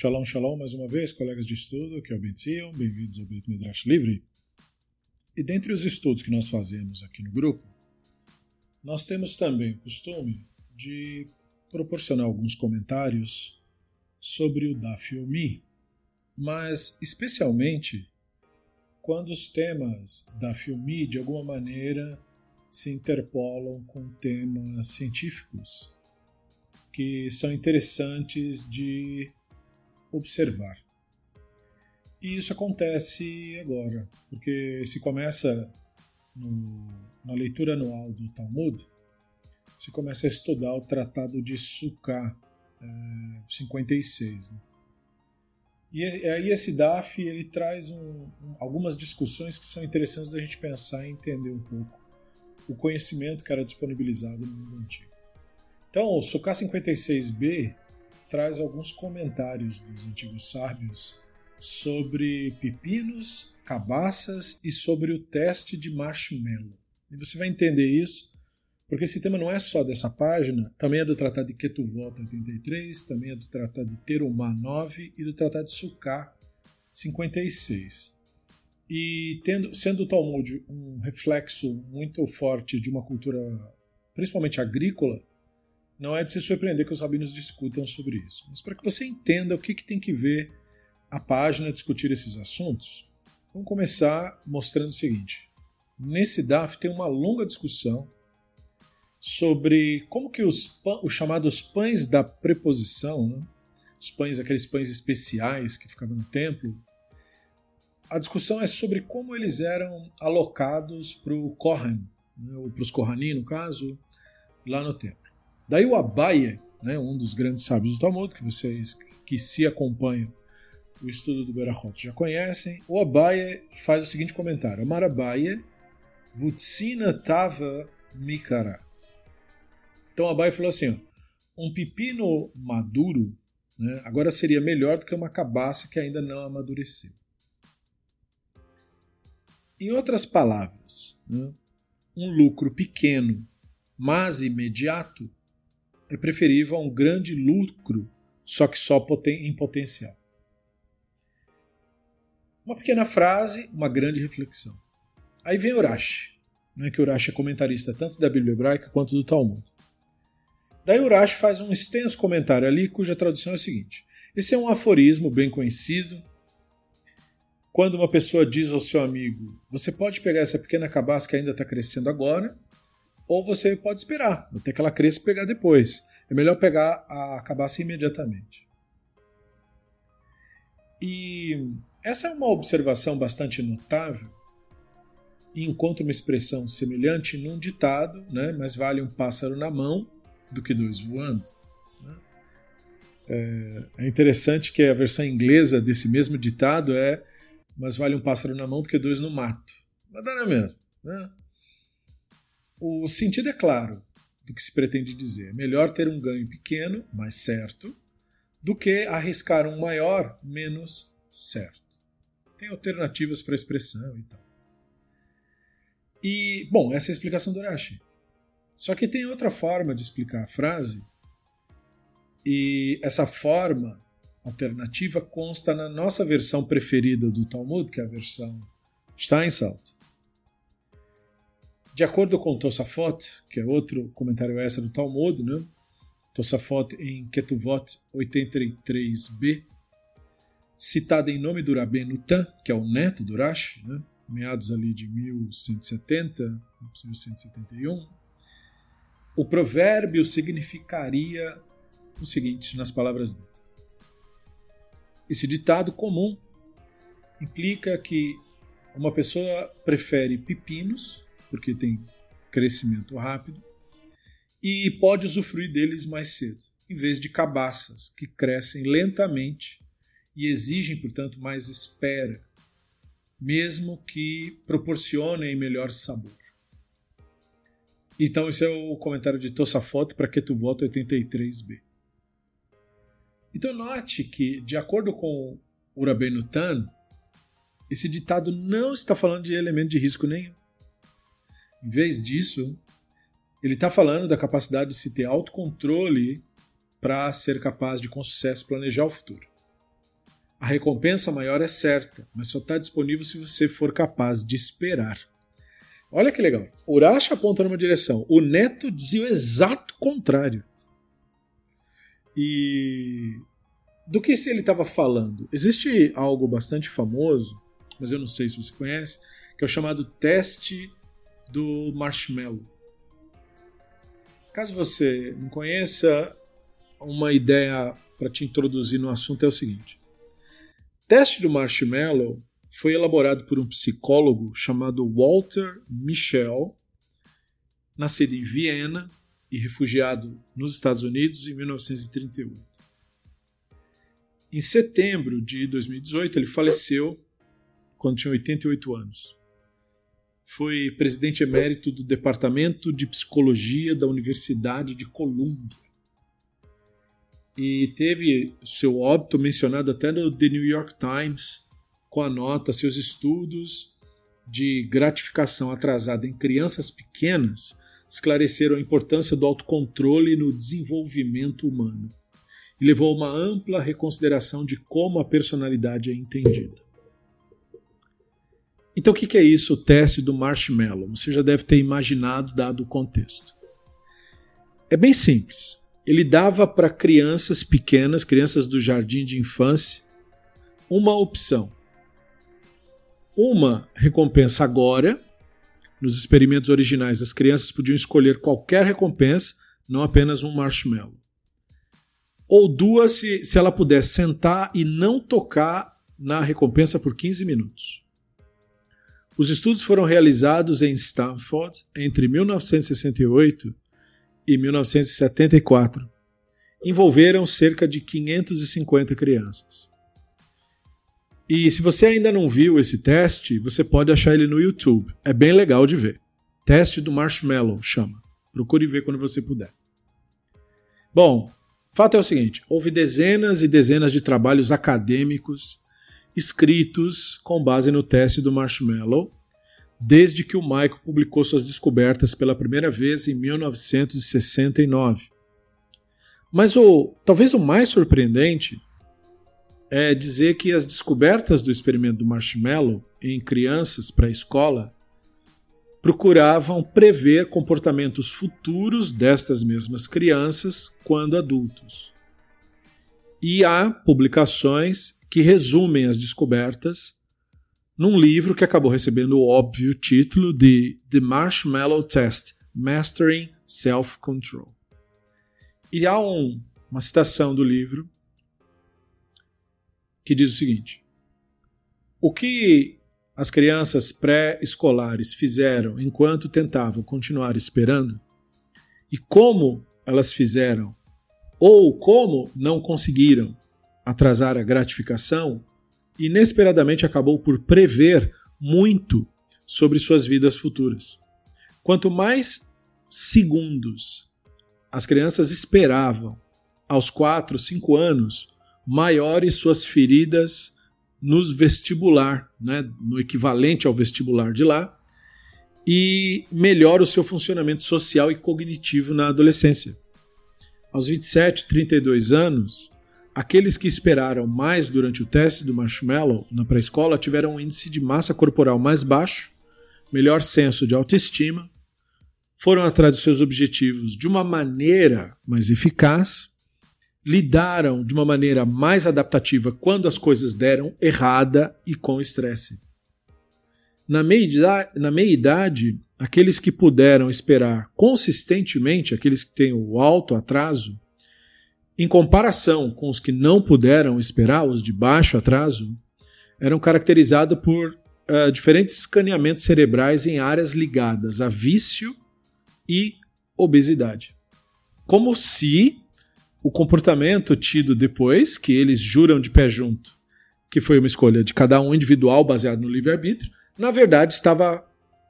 Shalom, shalom, mais uma vez, colegas de estudo, aqui é o bem-vindos ao Beit Midrash Livre. E dentre os estudos que nós fazemos aqui no grupo, nós temos também o costume de proporcionar alguns comentários sobre o Daf Yomi, mas especialmente quando os temas da Yomi de alguma maneira se interpolam com temas científicos que são interessantes de observar. E isso acontece agora, porque se começa no, na leitura anual do Talmud, se começa a estudar o Tratado de Sukkah é, 56. Né? E aí esse DAF ele traz um, algumas discussões que são interessantes da gente pensar e entender um pouco o conhecimento que era disponibilizado no mundo antigo. Então, o Sukkah 56b traz alguns comentários dos antigos sábios sobre pepinos, cabaças e sobre o teste de marshmallow. E você vai entender isso, porque esse tema não é só dessa página, também é do Tratado de Ketuvot 83, também é do Tratado de Terumá 9 e do Tratado de Sukkah 56. E tendo, sendo o Talmud um reflexo muito forte de uma cultura, principalmente agrícola, não é de se surpreender que os rabinos discutam sobre isso. Mas para que você entenda o que, que tem que ver a página discutir esses assuntos, vamos começar mostrando o seguinte. Nesse DAF tem uma longa discussão sobre como que os, os chamados pães da preposição, né? os pães, aqueles pães especiais que ficavam no templo, a discussão é sobre como eles eram alocados para o Kohan, né? ou para os Kohanim, no caso, lá no templo. Daí o Abaye, né, um dos grandes sábios do Talmud, que vocês que se acompanham o estudo do Berachot já conhecem, o Abaye faz o seguinte comentário: Amar Abaye, Butsina Tava Mikara. Então Abaye falou assim: ó, um pepino maduro né, agora seria melhor do que uma cabaça que ainda não amadureceu. Em outras palavras, né, um lucro pequeno, mas imediato, é preferível a um grande lucro, só que só em potencial. Uma pequena frase, uma grande reflexão. Aí vem Urash, né, que Urash é comentarista tanto da Bíblia hebraica quanto do Talmud. Daí Urash faz um extenso comentário ali, cuja tradução é a seguinte: Esse é um aforismo bem conhecido. Quando uma pessoa diz ao seu amigo, você pode pegar essa pequena cabaça que ainda está crescendo agora ou você pode esperar até que ela cresça e pegar depois. É melhor pegar a cabaça imediatamente. E essa é uma observação bastante notável e encontra uma expressão semelhante num ditado, né? mas vale um pássaro na mão do que dois voando. Né? É, é interessante que a versão inglesa desse mesmo ditado é mas vale um pássaro na mão do que dois no mato. Mas dá na mesma. Né? O sentido é claro do que se pretende dizer. É melhor ter um ganho pequeno, mais certo, do que arriscar um maior, menos certo. Tem alternativas para a expressão e tal. E, bom, essa é a explicação do Rashi. Só que tem outra forma de explicar a frase, e essa forma alternativa consta na nossa versão preferida do Talmud, que é a versão Steinsaltz. De acordo com Tosafot, que é outro comentário extra do Talmud, né? Tosafot em Ketuvot 83b, citada em nome do Rabben Nutan, que é o neto do Rashi, né? meados ali de 1170, 1171, o provérbio significaria o seguinte nas palavras dele. Esse ditado comum implica que uma pessoa prefere pepinos porque tem crescimento rápido, e pode usufruir deles mais cedo, em vez de cabaças, que crescem lentamente e exigem, portanto, mais espera, mesmo que proporcionem melhor sabor. Então, esse é o comentário de Tosafot para Ketuvot 83b. Então, note que, de acordo com o Rabbeinu Tan, esse ditado não está falando de elemento de risco nenhum. Em vez disso, ele está falando da capacidade de se ter autocontrole para ser capaz de, com sucesso, planejar o futuro. A recompensa maior é certa, mas só está disponível se você for capaz de esperar. Olha que legal. Urashi aponta numa direção. O neto dizia o exato contrário. E do que ele estava falando? Existe algo bastante famoso, mas eu não sei se você conhece, que é o chamado teste do marshmallow. Caso você não conheça, uma ideia para te introduzir no assunto é o seguinte: teste do marshmallow foi elaborado por um psicólogo chamado Walter Michel, nascido em Viena e refugiado nos Estados Unidos em 1938. Em setembro de 2018, ele faleceu quando tinha 88 anos. Foi presidente emérito do Departamento de Psicologia da Universidade de Colômbia. E teve seu óbito mencionado até no The New York Times com a nota seus estudos de gratificação atrasada em crianças pequenas esclareceram a importância do autocontrole no desenvolvimento humano e levou a uma ampla reconsideração de como a personalidade é entendida. Então, o que é isso, o teste do marshmallow? Você já deve ter imaginado, dado o contexto. É bem simples. Ele dava para crianças pequenas, crianças do jardim de infância, uma opção uma recompensa agora. Nos experimentos originais, as crianças podiam escolher qualquer recompensa, não apenas um marshmallow. Ou duas se, se ela pudesse sentar e não tocar na recompensa por 15 minutos. Os estudos foram realizados em Stanford entre 1968 e 1974. Envolveram cerca de 550 crianças. E se você ainda não viu esse teste, você pode achar ele no YouTube. É bem legal de ver. Teste do Marshmallow chama. Procure ver quando você puder. Bom, fato é o seguinte: houve dezenas e dezenas de trabalhos acadêmicos escritos com base no teste do Marshmallow, desde que o Michael publicou suas descobertas pela primeira vez em 1969. Mas o talvez o mais surpreendente é dizer que as descobertas do experimento do marshmallow em crianças pré-escola procuravam prever comportamentos futuros destas mesmas crianças quando adultos. E há publicações que resumem as descobertas num livro que acabou recebendo o óbvio título de The Marshmallow Test Mastering Self-Control. E há um, uma citação do livro que diz o seguinte: O que as crianças pré-escolares fizeram enquanto tentavam continuar esperando e como elas fizeram ou como não conseguiram atrasar a gratificação, inesperadamente acabou por prever muito sobre suas vidas futuras. Quanto mais segundos as crianças esperavam aos 4, 5 anos maiores suas feridas nos vestibular, né, no equivalente ao vestibular de lá, e melhora o seu funcionamento social e cognitivo na adolescência. Aos 27, 32 anos, aqueles que esperaram mais durante o teste do marshmallow na pré-escola tiveram um índice de massa corporal mais baixo, melhor senso de autoestima, foram atrás dos seus objetivos de uma maneira mais eficaz lidaram de uma maneira mais adaptativa quando as coisas deram errada e com estresse. Na meia-idade, na meia idade, aqueles que puderam esperar consistentemente, aqueles que têm o alto atraso, em comparação com os que não puderam esperar, os de baixo atraso, eram caracterizados por uh, diferentes escaneamentos cerebrais em áreas ligadas a vício e obesidade. Como se o comportamento tido depois, que eles juram de pé junto, que foi uma escolha de cada um individual baseado no livre-arbítrio, na verdade estava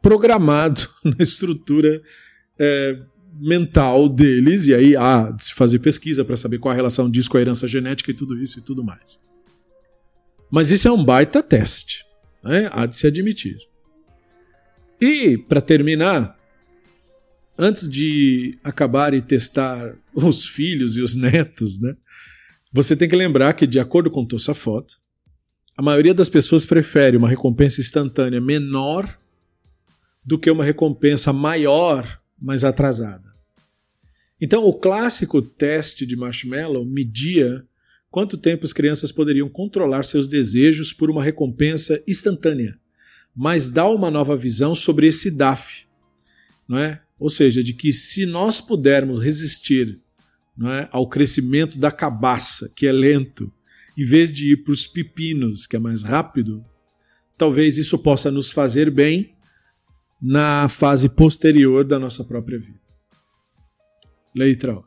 programado na estrutura é, mental deles, e aí há de se fazer pesquisa para saber qual a relação disso com a herança genética e tudo isso e tudo mais. Mas isso é um baita teste, né? há de se admitir. E, para terminar, antes de acabar e testar os filhos e os netos, né? Você tem que lembrar que, de acordo com Tosafot, a maioria das pessoas prefere uma recompensa instantânea menor do que uma recompensa maior, mas atrasada. Então, o clássico teste de marshmallow media quanto tempo as crianças poderiam controlar seus desejos por uma recompensa instantânea, mas dá uma nova visão sobre esse DAF, não é? Ou seja, de que se nós pudermos resistir não é, ao crescimento da cabaça, que é lento, em vez de ir para os pepinos, que é mais rápido, talvez isso possa nos fazer bem na fase posterior da nossa própria vida. Letra